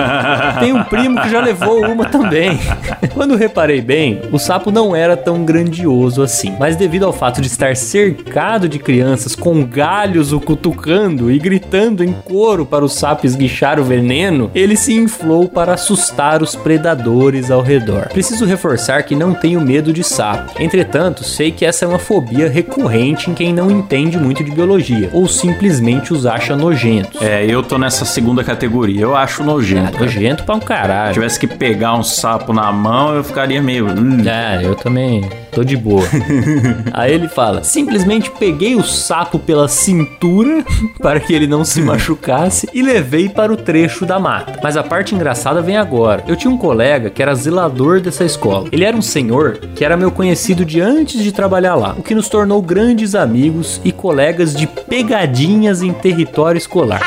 Tem um primo que já levou uma também. Quando reparei bem, o sapo não era tão grandioso assim, mas devido ao fato de estar cercado de crianças com galhos o cutucando e gritando em coro para o sapo esguichar o veneno, ele se inflou para assustar os predadores ao redor. Preciso reforçar que não tenho medo de sapo. Entretanto, sei que essa é uma fobia recorrente em quem não entende muito de biologia ou simplesmente os acha nojentos. É, eu tô nessa segunda categoria. Eu acho nojento. cara. Nojento pra um Se caralho. tivesse que pegar um sapo na mão, eu ficaria meio. hum. É, eu também tô de boa. Aí ele fala: simplesmente peguei o sapo pela cintura para que ele não se machucasse e levei para o trecho da mata. Mas a parte engraçada vem agora. Eu tinha um colega que era zelador dessa escola. Ele era um senhor que era meu conhecido de antes de trabalhar lá, o que nos tornou grandes amigos e colegas de pegadinhas em território escolar.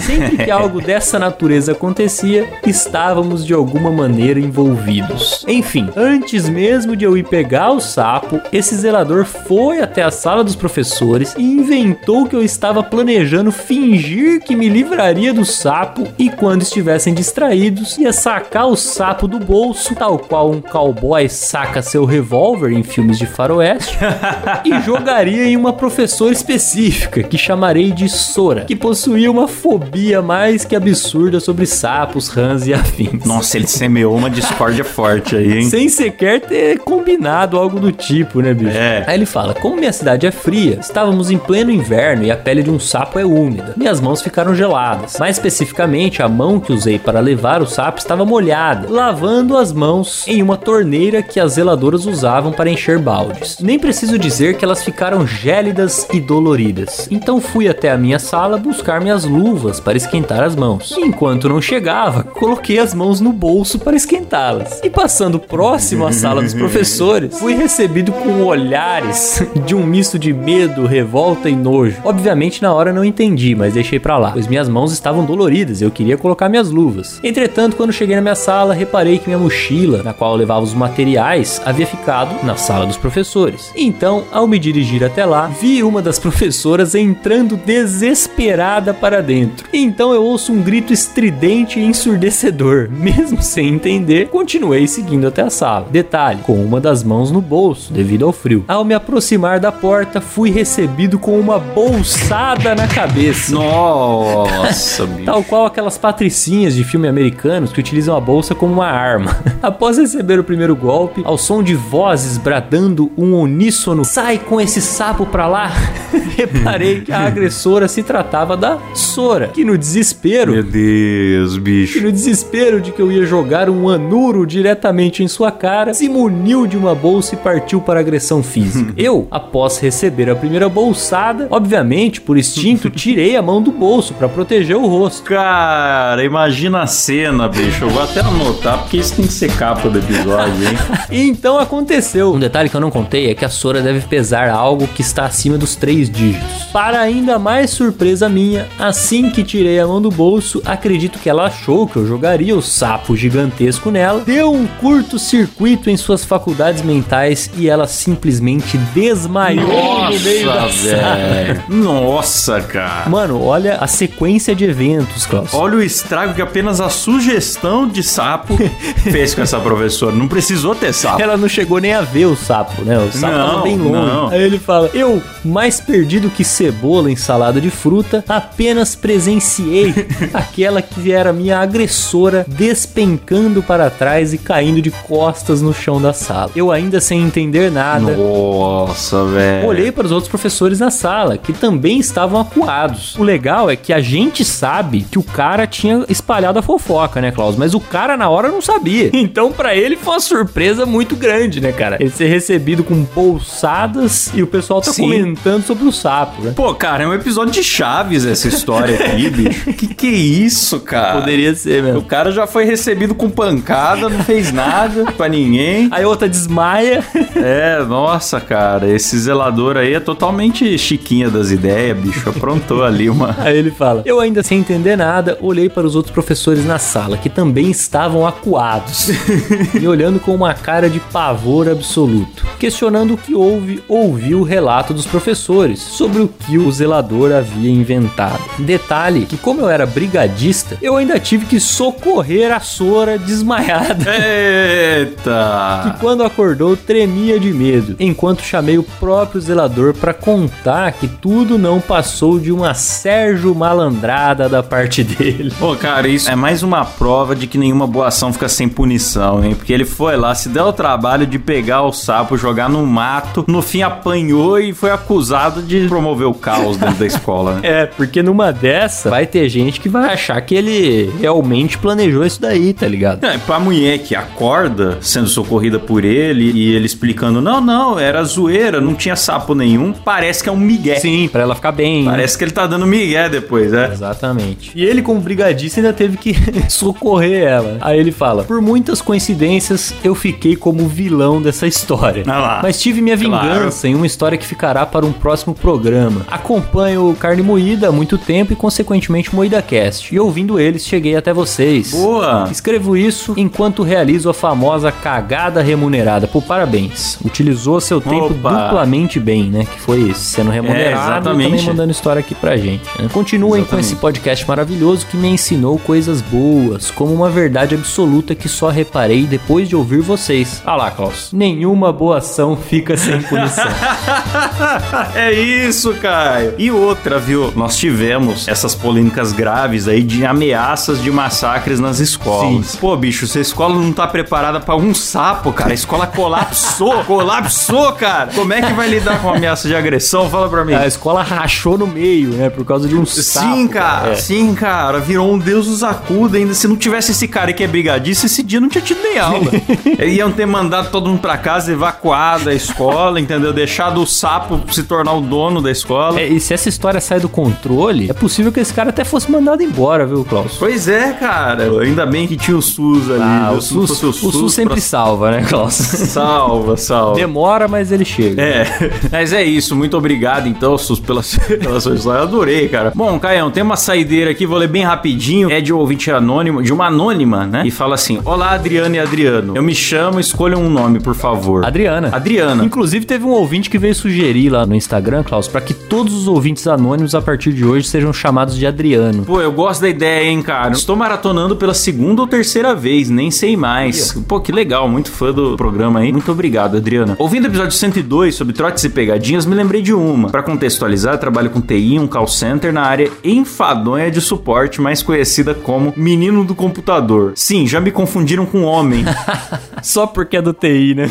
Sempre que algo dessa natureza acontecia, estávamos de alguma maneira envolvidos. Enfim, antes mesmo de eu ir pegar o sapo, esse zelador foi até a sala dos professores e inventou que eu estava planejando fingir que me livraria do sapo e quando estivessem distraídos, ia sacar o sapo do bolso, tal qual um cowboy saca seu revólver em filmes de faroeste, e jogaria em uma professora específica que chamarei de Sora, que possuía uma fobia mais que absurda sobre sapos, rãs e afins. Nossa, ele semeou uma discórdia forte aí, hein? Sem sequer ter combinado algo do tipo, né, bicho? É. Aí ele fala: Como minha cidade é fria, estávamos em pleno inverno e a pele de um sapo é úmida. Minhas mãos ficaram geladas. Mais especificamente, a mão que usei para levar o sapo estava molhada, lavando as mãos em uma torneira que as zeladoras usavam para encher baldes. Nem preciso dizer que elas ficaram gélidas e doloridas. Então fui até a minha sala buscar minhas luvas para esquentar as mãos. Enquanto não chegava, coloquei as mãos no bolso para esquentá-las. E passando próximo à sala dos professores, fui recebido com olhares de um misto de medo, revolta e nojo. Obviamente na hora não entendi, mas deixei pra lá, pois minhas mãos estavam doloridas e eu queria colocar minhas luvas. Entretanto, quando cheguei na minha sala, reparei que minha mochila, na qual eu levava os materiais, havia ficado na sala dos professores. Então, ao me dirigir até lá, vi uma das professoras entrando desesperada para dentro. Então eu ouço um grito estridente e ensurdecedor. Mesmo sem entender, continuei seguindo até a sala. Detalhe, com uma das mãos no bolso, devido ao frio. Ao me aproximar da porta, fui recebido com uma bolsada na cabeça. Nossa, bicho. Tal qual aquelas patricinhas de filme americanos que utilizam a bolsa como uma arma. Após receber o primeiro golpe, ao som de vozes bradando um uníssono: Sai com esse sapo pra lá! Reparei que a agressora se tratava da Sora, que no desespero Meu Deus, bicho. no desespero de que eu ia jogar um anuro diretamente em sua cara, se muniu de uma bolsa e partiu para agressão física. eu, após receber a primeira bolsada, obviamente, por instinto, tirei a mão do bolso para proteger o rosto. Cara, imagina a cena, bicho. Eu vou até anotar, porque isso tem que ser capa do episódio, hein? E então aconteceu. Um detalhe que eu não contei é que a Sora deve pesar algo que está acima dos três dígitos. Para ainda mais surpresa minha, assim que tirei a mão do bolso, acredito que ela achou que eu jogaria o sapo gigantesco nela, deu um curto-circuito em suas faculdades mentais e ela simplesmente desmaiou no meio da Nossa, sala. Nossa, cara. Mano, olha a sequência de eventos, Klaus. Olha o estrago que apenas a sugestão de sapo fez com essa professora. Não precisou ter sapo. Ela não chegou nem a ver o sapo, né? O sapo Não, tava bem longe. não. Aí ele fala: Eu, mais perdido que cebola em salada de fruta, apenas presenciei aquela que era minha agressora despencando para trás e caindo de costas no chão da sala. Eu ainda sem entender nada. Nossa, velho. Olhei para os outros professores na sala, que também estavam acuados. O legal é que a gente sabe que o cara tinha espalhado a fofoca, né, Klaus? Mas o cara na hora não sabia. Então, para ele foi uma surpresa muito grande, né, cara? Ele ser recebido com bolsadas e o pessoal tá Sim. comentando sobre o sapo, né? Pô, cara, é um episódio de Chaves essa história aqui, bicho. Que que é isso, cara? Poderia ser O mesmo. cara já foi recebido com pancada, não fez nada pra ninguém. Aí outra desmaia. É, nossa, cara, esse zelador aí é totalmente chiquinha das ideias, bicho. Aprontou ali uma. Aí ele fala: Eu ainda sem entender nada, olhei para os outros professores na sala, que também estavam acuados, e olhando com uma cara de pavor absoluto. Questionando o que houve, ouvi o relato dos professores sobre o que o zelador havia inventado. Detalhe que, como eu era brigadista, eu ainda tive que socorrer a Sora desmaiada. Eita! que quando acordou tremia de medo, enquanto chamei o próprio zelador para contar que tudo não passou de uma Sérgio malandrada da parte dele. Pô, cara, isso é mais uma prova de que nenhuma boa ação fica sem punição, hein? Porque ele foi lá, se deu o trabalho de pegar o sapo, jogar no mato, no fim apanhou e foi acusado de promover o caos dentro da escola, né? É, porque numa dessa vai ter gente que vai achar que ele realmente planejou isso daí, tá ligado? É, pra mulher que acorda sendo socorrida por ele e ele explicando: não, não, era zoeira, não tinha sapo nenhum, parece que é um migué. Sim, pra ela ficar bem. né? Parece que ele tá dando migué depois, é. Exatamente. E ele, como brigadista, ainda teve que socorrer ela. Aí ele fala: Por muitas coincidências, eu fiquei como vilão dessa história. Ah lá. Mas tive minha Claro. vingança em uma história que ficará para um próximo programa. Acompanho o Carne Moída há muito tempo e, consequentemente, Moída Cast. E ouvindo eles, cheguei até vocês. Boa! Escrevo tudo isso enquanto realizo a famosa cagada remunerada. Pô, parabéns. Utilizou seu tempo Opa. duplamente bem, né? Que foi sendo remunerado e exatamente. também mandando história aqui pra gente. né? Continuem com Exatamente. esse podcast maravilhoso que me ensinou coisas boas, como uma verdade absoluta que só reparei depois de ouvir vocês. Ah lá, Klaus. Nenhuma boa ação fica sem punição. é isso, Caio. E outra, viu? Nós tivemos essas polêmicas graves aí de ameaças de massacres nas escolas. Sim. Pô, bicho, se a escola não tá preparada pra um sapo, cara, a escola colapsou, colapsou, cara. Como é que vai lidar com ameaça de agressão? Fala pra mim. a escola rachou no meio, né? Por causa de um sapo. Sim, cara, É. sim, cara. Virou um deus dos acuda ainda. Se não tivesse esse cara que é brigadista, esse dia não tinha tido nem aula. Iam ter mandado todo mundo pra casa, evacuado a escola, entendeu? Deixado o sapo se tornar o dono da escola. É, e se essa história sai do controle, é possível que esse cara até fosse mandado embora, viu, Klaus? Pois é, cara. Ainda bem que tinha o SUS ali. Ah, o Se não SUS, o SUS sempre pra- salva, né, Klaus? Salva, salva. Demora, mas ele chega. É, mas é isso. Muito obrigado, então, Sus, pela, pela sua história. Eu adorei, cara. Bom, Caião, tem uma saideira aqui, vou ler bem rapidinho. É de um ouvinte anônimo, de uma anônima, né? E fala assim: Olá, Adriano e Adriano. Eu me chamo, escolham um nome, por favor. Adriana. Adriana. Inclusive, teve um ouvinte que veio sugerir lá no Instagram, Klaus, pra que todos os ouvintes anônimos a partir de hoje sejam chamados de Adriano. Pô, eu gosto da ideia, hein, cara. Estou maratonando pela segunda ou terceira vez, nem sei mais. Pô, que legal, muito fã do programa aí. Muito obrigado, Adriana. Ouvindo o episódio 102 sobre trotes e pegadinhas, me lembrei de uma. Pra contextualizar, trabalho com TI em um call center na área enfadonha de suporte, mais conhecida como menino do computador. Sim, já me confundiram com homem. Só porque é do TI, né?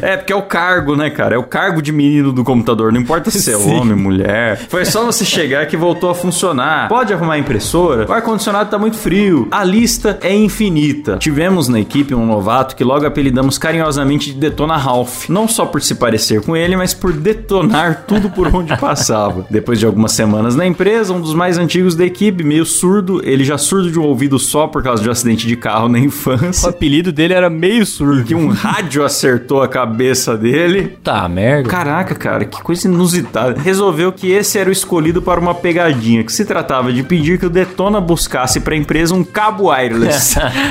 É, porque é o cargo, né, cara? É o cargo de menino do computador. Não importa se é Sim. homem, mulher. Foi só você chegar que voltou a funcionar. Pode arrumar a impressora? O ar-condicionado tá muito frio. A lista é infinita. Tivemos na equipe um novato que logo apelidamos carinhosamente de Detona Ralph. Não só por se parecer com ele, mas por detonar tudo por onde passava. Depois de algumas semanas na empresa, um dos mais antigos da equipe, meio surdo, ele já surdo de um ouvido só por causa de um acidente de carro na O infância. apelido dele era meio surdo. Que um rádio acertou a cabeça dele. Tá, merda. Caraca, cara, que coisa inusitada. Resolveu que esse era o escolhido para uma pegadinha, que se tratava de pedir que o Detona buscasse para a empresa um cabo wireless.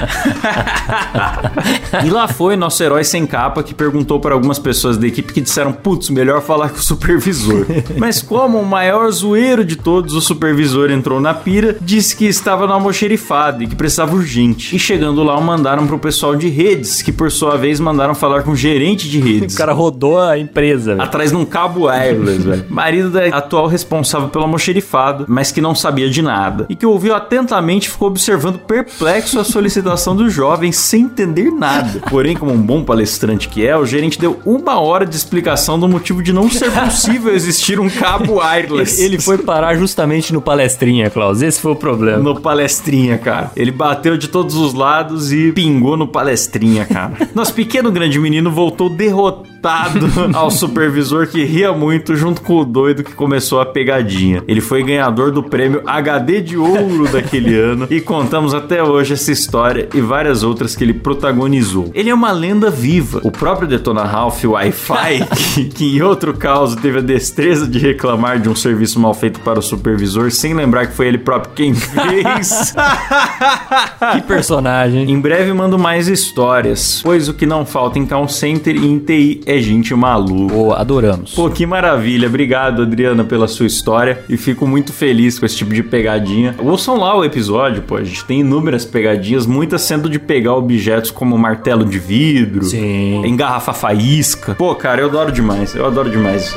e lá foi nosso herói sem capa que perguntou para algumas pessoas da equipe que disseram: putz, melhor falar com o supervisor. Mas como o maior zoeiro de todos, o supervisor entrou na pira, disse que estava no almoxerifado e que precisava urgente. E chegando lá, o mandaram pro pessoal de redes, que por sua vez mandaram falar com o gerente de redes. O cara rodou a empresa. velho. Atrás de um cabo wireless, velho. Marido da atual responsável pelo almoxerifado, mas que não sabia de nada. E que ouviu atentamente ficou observando perplexo a solicitação do jovem sem entender nada. Porém, como um bom palestrante que é, o gerente deu uma hora de explicação do motivo de não ser possível existir um cabo wireless. Ele foi parar justamente no palestrinha, Klaus. Esse foi o problema. No palestrinha, cara. Ele bateu de todos os lados e pingou no palestrinha, cara. Nosso pequeno grande menino voltou derrotado ao supervisor que ria muito junto com o doido que começou a pegadinha. Ele foi ganhador do prêmio HD de ouro daquele ano e contamos até hoje essa história e várias outras que ele protagonizou. Ele é uma lenda viva. O próprio Detona Ralph Wi-Fi, que, que em outro caso teve a destreza de reclamar de um serviço mal feito para o supervisor sem lembrar que foi ele próprio quem fez. Que personagem. Em breve mando mais histórias, pois o que não falta em call center e em TI é gente maluca. Pô, adoramos. Pô, que maravilha. Obrigado, Adriana, pela sua história. E fico muito feliz com esse tipo de pegadinha. Ouçam lá o episódio, pô. A gente tem inúmeras pegadinhas, muitas sendo de pegar objetos como martelo de vidro, Sim. engarrafar faísca. Pô, cara, eu adoro demais. Eu adoro demais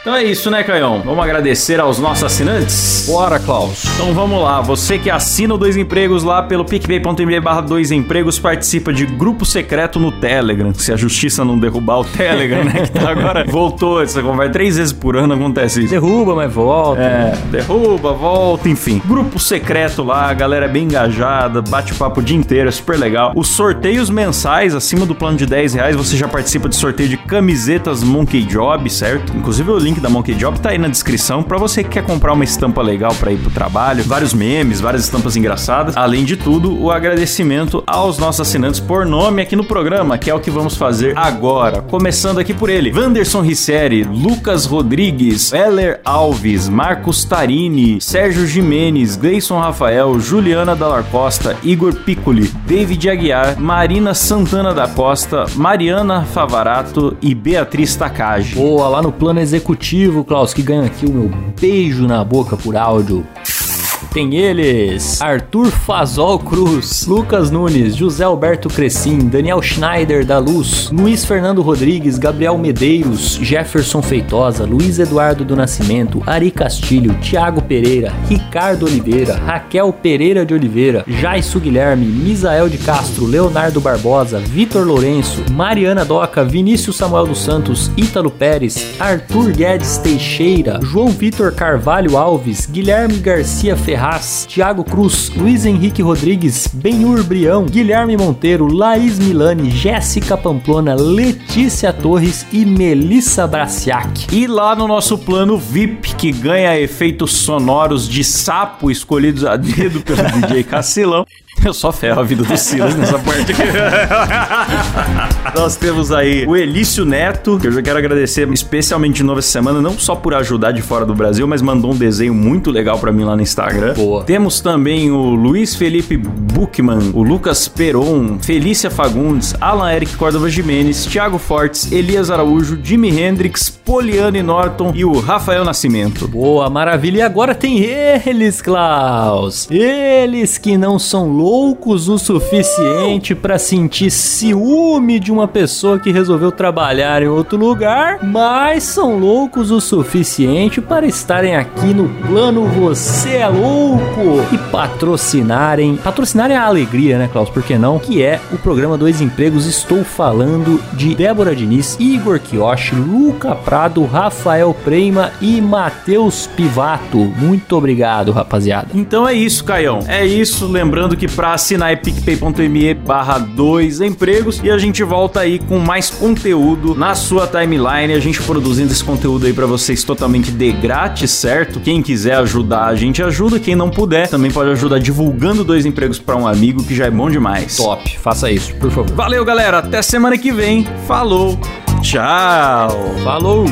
Então é isso, né, Caião? Vamos agradecer aos nossos assinantes? Bora, Klaus. Então vamos lá, você que assina o Dois Empregos lá pelo picpay.me barra Dois Empregos participa de grupo secreto no Telegram. Se a justiça não derrubar o Telegram, né? Que tá agora voltou essa conversa. Três vezes por ano acontece isso. Derruba, mas volta. É, derruba, volta, enfim. Grupo secreto lá, a galera é bem engajada, bate papo o dia inteiro, é super legal. Os sorteios mensais, acima do plano de 10 reais, você já participa de sorteio de camisetas Monkey Job, certo? Inclusive o link link da Monkey Job tá aí na descrição para você que quer comprar uma estampa legal para ir pro trabalho, vários memes, várias estampas engraçadas. Além de tudo, o agradecimento aos nossos assinantes por nome aqui no programa, que é o que vamos fazer agora. Começando aqui por ele: Vanderson Risseri, Lucas Rodrigues, Heller Alves, Marcos Tarini, Sérgio Jimenez, Gleison Rafael, Juliana Dallar Costa, Igor Piccoli, David Aguiar, Marina Santana da Costa, Mariana Favarato e Beatriz Takagi. Boa, lá no plano executivo, Klaus, que ganha aqui o meu beijo na boca por áudio tem eles: Arthur Fazol Cruz, Lucas Nunes, José Alberto Crescim, Daniel Schneider da Luz, Luiz Fernando Rodrigues, Gabriel Medeiros, Jefferson Feitosa, Luiz Eduardo do Nascimento, Ari Castilho, Tiago Pereira, Ricardo Oliveira, Raquel Pereira de Oliveira, Jaisu Guilherme, Misael de Castro, Leonardo Barbosa, Vitor Lourenço, Mariana Doca, Vinícius Samuel dos Santos, Ítalo Pérez, Arthur Guedes Teixeira, João Vitor Carvalho Alves, Guilherme Garcia Ferreira, Ferraz, Thiago Cruz, Luiz Henrique Rodrigues, Benhur Brião, Guilherme Monteiro, Laís Milani, Jéssica Pamplona, Letícia Torres e Melissa Braciac. E lá no nosso plano VIP, que ganha efeitos sonoros de sapo escolhidos a dedo pelo DJ Cacilão, Eu só ferro a vida do Silas nessa parte aqui. Nós temos aí o Elício Neto, que eu já quero agradecer especialmente de novo essa semana, não só por ajudar de fora do Brasil, mas mandou um desenho muito legal para mim lá no Instagram. Boa. Temos também o Luiz Felipe Buchmann, o Lucas Peron, Felícia Fagundes, Alan Eric Córdova Jimenez, Thiago Fortes, Elias Araújo, Jimi Hendrix, Poliane Norton e o Rafael Nascimento. Boa, maravilha. E agora tem eles, Klaus. Eles que não são loucos loucos o suficiente para sentir ciúme de uma pessoa que resolveu trabalhar em outro lugar, mas são loucos o suficiente para estarem aqui no plano Você é Louco e patrocinarem. Patrocinarem a alegria, né, Klaus? Por que não? Que é o programa Dois Empregos. Estou falando de Débora Diniz, Igor Kioshi, Luca Prado, Rafael Prema e Matheus Pivato. Muito obrigado, rapaziada. Então é isso, Caião. É isso. Lembrando que para assinar é picpay.me barra dois empregos e a gente volta aí com mais conteúdo na sua timeline, a gente produzindo esse conteúdo aí para vocês totalmente de grátis, certo? Quem quiser ajudar, a gente ajuda, quem não puder, também pode ajudar divulgando dois empregos para um amigo, que já é bom demais. Top, faça isso, por favor. Valeu, galera, até semana que vem. Falou. Tchau. Falou.